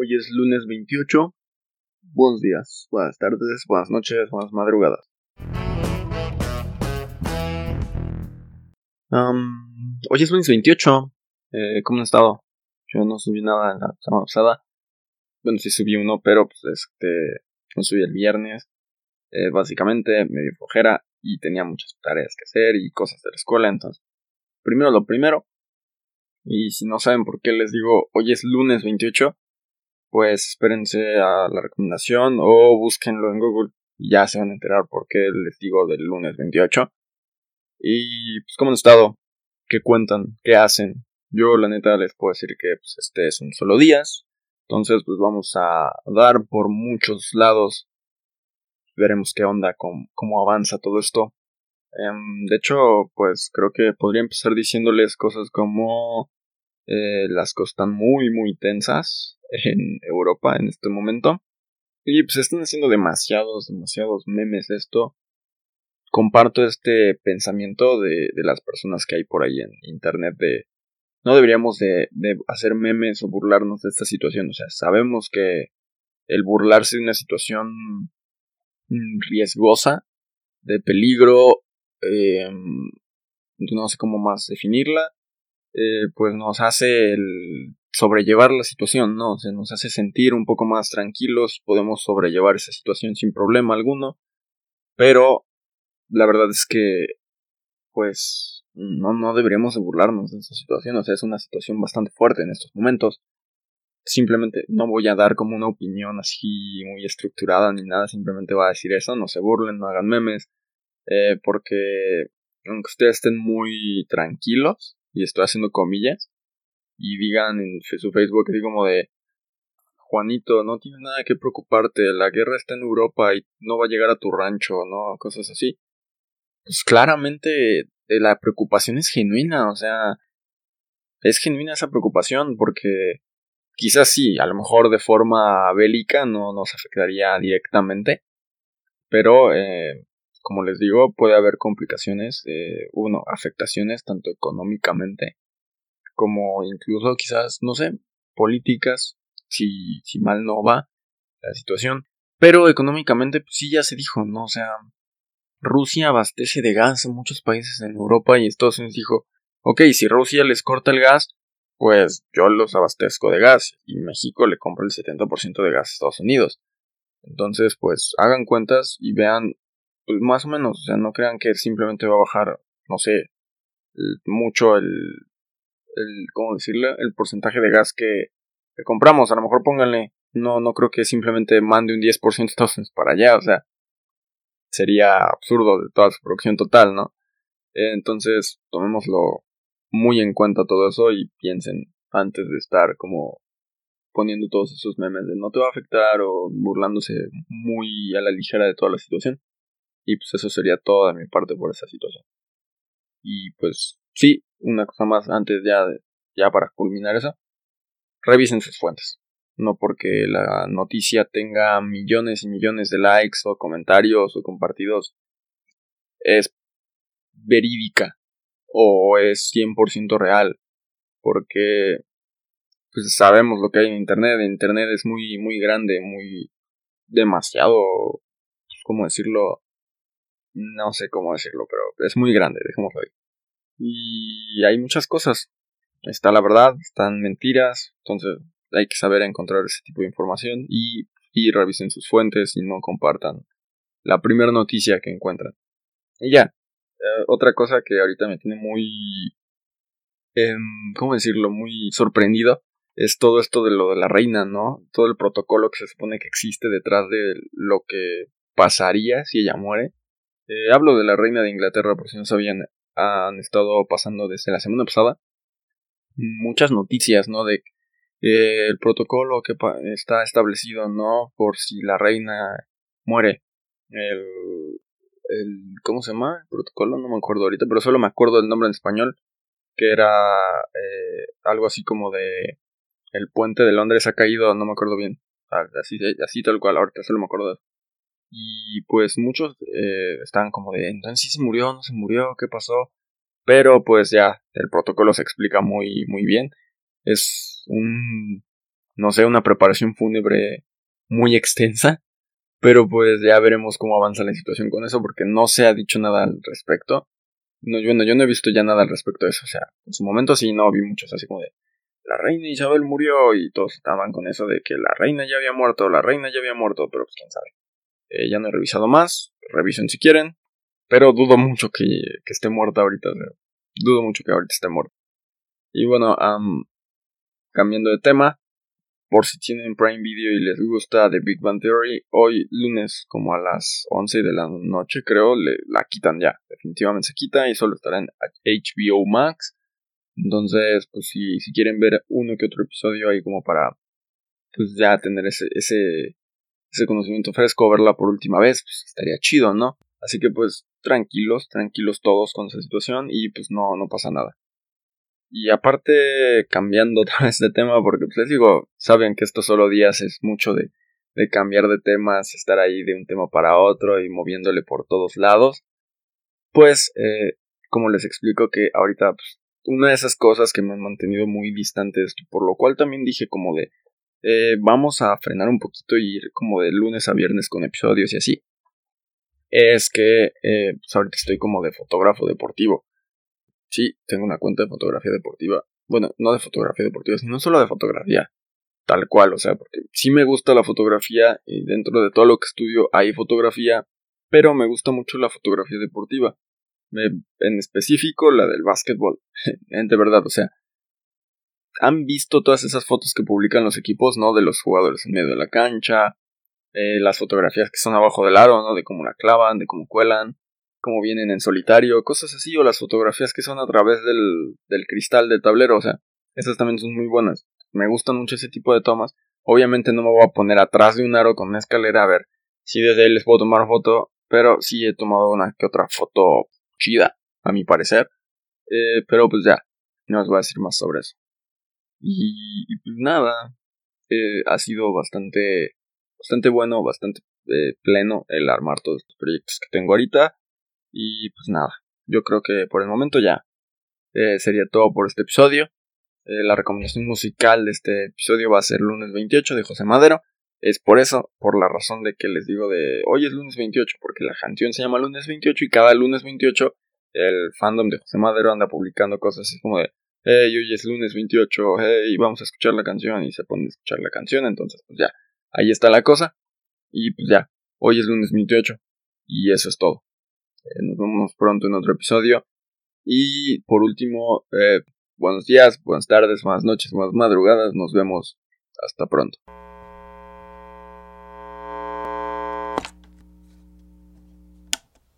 Hoy es lunes 28. Buenos días, buenas tardes, buenas noches, buenas madrugadas. hoy es lunes 28. Eh, ¿Cómo han estado? Yo no subí nada en la semana pasada. Bueno, sí subí uno, pero pues este, no subí el viernes. Eh, básicamente me dio flojera y tenía muchas tareas que hacer y cosas de la escuela. Entonces, primero lo primero, y si no saben por qué les digo hoy es lunes 28, pues espérense a la recomendación o búsquenlo en Google y ya se van a enterar por qué les digo del lunes 28. Y pues cómo han estado, qué cuentan, qué hacen. Yo la neta les puedo decir que pues, este es un solo días. Entonces pues vamos a dar por muchos lados. Veremos qué onda, cómo, cómo avanza todo esto. Em, de hecho, pues creo que podría empezar diciéndoles cosas como eh, las cosas están muy, muy tensas en Europa en este momento. Y pues están haciendo demasiados, demasiados memes esto. Comparto este pensamiento de, de las personas que hay por ahí en internet de no deberíamos de, de hacer memes o burlarnos de esta situación. O sea, sabemos que el burlarse de una situación riesgosa, de peligro, eh, no sé cómo más definirla, eh, pues nos hace el sobrellevar la situación, ¿no? O sea, nos hace sentir un poco más tranquilos, podemos sobrellevar esa situación sin problema alguno, pero la verdad es que, pues, no, no deberíamos de burlarnos de esa situación, o sea, es una situación bastante fuerte en estos momentos. Simplemente no voy a dar como una opinión así muy estructurada ni nada, simplemente voy a decir eso, no se burlen, no hagan memes, eh, porque aunque ustedes estén muy tranquilos, y estoy haciendo comillas, y digan en su Facebook así como de Juanito, no tienes nada que preocuparte, la guerra está en Europa y no va a llegar a tu rancho, ¿no? Cosas así. Pues claramente eh, la preocupación es genuina, o sea, es genuina esa preocupación porque quizás sí, a lo mejor de forma bélica no nos afectaría directamente, pero eh, como les digo, puede haber complicaciones, eh, uno, afectaciones tanto económicamente como incluso quizás, no sé, políticas, si, si mal no va la situación. Pero económicamente, pues sí, ya se dijo, ¿no? O sea, Rusia abastece de gas a muchos países en Europa y Estados Unidos dijo, ok, si Rusia les corta el gas, pues yo los abastezco de gas y México le compra el 70% de gas a Estados Unidos. Entonces, pues hagan cuentas y vean pues más o menos, o sea, no crean que simplemente va a bajar, no sé, mucho el, el ¿cómo decirle? El porcentaje de gas que, compramos. A lo mejor pónganle, no, no creo que simplemente mande un 10% entonces para allá, o sea, sería absurdo de toda su producción total, ¿no? Entonces, tomémoslo muy en cuenta todo eso y piensen antes de estar como poniendo todos esos memes de no te va a afectar o burlándose muy a la ligera de toda la situación. Y pues eso sería todo de mi parte por esa situación. Y pues sí, una cosa más antes ya, ya para culminar eso. Revisen sus fuentes. No porque la noticia tenga millones y millones de likes o comentarios o compartidos. Es verídica o es 100% real. Porque pues sabemos lo que hay en internet. Internet es muy muy grande, muy demasiado pues, ¿cómo decirlo? No sé cómo decirlo, pero es muy grande, dejémoslo ahí. Y hay muchas cosas. Está la verdad, están mentiras, entonces hay que saber encontrar ese tipo de información y, y revisen sus fuentes y no compartan la primera noticia que encuentran. Y ya, eh, otra cosa que ahorita me tiene muy... Eh, ¿Cómo decirlo? Muy sorprendido es todo esto de lo de la reina, ¿no? Todo el protocolo que se supone que existe detrás de lo que pasaría si ella muere. Eh, hablo de la reina de Inglaterra, por si no sabían, han estado pasando desde la semana pasada muchas noticias, ¿no? De eh, el protocolo que está establecido, ¿no? Por si la reina muere. El, el, ¿Cómo se llama? El protocolo, no me acuerdo ahorita, pero solo me acuerdo del nombre en español, que era eh, algo así como de el puente de Londres ha caído, no me acuerdo bien. Así, así tal cual, ahorita solo me acuerdo. Y pues muchos eh, estaban como de, entonces si se murió, no se murió, ¿qué pasó? Pero pues ya, el protocolo se explica muy, muy bien. Es un no sé, una preparación fúnebre muy extensa. Pero pues ya veremos cómo avanza la situación con eso, porque no se ha dicho nada al respecto. No, yo, no, yo no he visto ya nada al respecto de eso. O sea, en su momento sí no vi muchos así como de la reina Isabel murió y todos estaban con eso de que la reina ya había muerto, la reina ya había muerto, pero pues quién sabe. Eh, ya no he revisado más, revisen si quieren, pero dudo mucho que, que esté muerta ahorita. dudo mucho que ahorita esté muerta. Y bueno, cambiando de tema, por si tienen Prime Video y les gusta The Big Bang Theory, hoy lunes como a las 11 de la noche creo, le, la quitan ya, definitivamente se quita y solo estará en HBO Max. Entonces, pues si, si quieren ver uno que otro episodio ahí como para pues ya tener ese, ese, ese conocimiento fresco, verla por última vez, pues estaría chido, ¿no? Así que pues tranquilos, tranquilos todos con esa situación y pues no, no pasa nada. Y aparte, cambiando otra vez de tema, porque pues les digo, saben que estos solo días es mucho de, cambiar de temas, estar ahí de un tema para otro y moviéndole por todos lados. Pues, eh, como les explico que ahorita, pues, una de esas cosas que me han mantenido muy distante de esto, por lo cual también dije como de, eh, vamos a frenar un poquito y ir como de lunes a viernes con episodios y así. Es que, eh, pues ahorita estoy como de fotógrafo deportivo. Sí, tengo una cuenta de fotografía deportiva. Bueno, no de fotografía deportiva, sino solo de fotografía. Tal cual, o sea, porque sí me gusta la fotografía y dentro de todo lo que estudio hay fotografía, pero me gusta mucho la fotografía deportiva. en específico la del básquetbol. de verdad, o sea, han visto todas esas fotos que publican los equipos, ¿no? De los jugadores en medio de la cancha, eh, las fotografías que son abajo del aro, ¿no? De cómo la clavan, de cómo cuelan, como vienen en solitario, cosas así, o las fotografías que son a través del, del cristal del tablero, o sea, esas también son muy buenas. Me gustan mucho ese tipo de tomas. Obviamente no me voy a poner atrás de un aro con una escalera a ver si desde ahí les puedo tomar foto, pero sí he tomado una que otra foto chida, a mi parecer. Eh, pero pues ya, no os voy a decir más sobre eso. Y, pues nada, eh, ha sido bastante, bastante bueno, bastante eh, pleno el armar todos estos proyectos que tengo ahorita. Y pues nada, yo creo que por el momento ya eh, sería todo por este episodio. Eh, la recomendación musical de este episodio va a ser lunes 28 de José Madero. Es por eso, por la razón de que les digo de hoy es lunes 28, porque la canción se llama lunes 28 y cada lunes 28 el fandom de José Madero anda publicando cosas así como de hey, hoy es lunes 28, hey, vamos a escuchar la canción y se pone a escuchar la canción, entonces pues ya, ahí está la cosa y pues ya, hoy es lunes 28 y eso es todo. Eh, nos vemos pronto en otro episodio. Y por último, eh, buenos días, buenas tardes, buenas noches, buenas madrugadas. Nos vemos. Hasta pronto.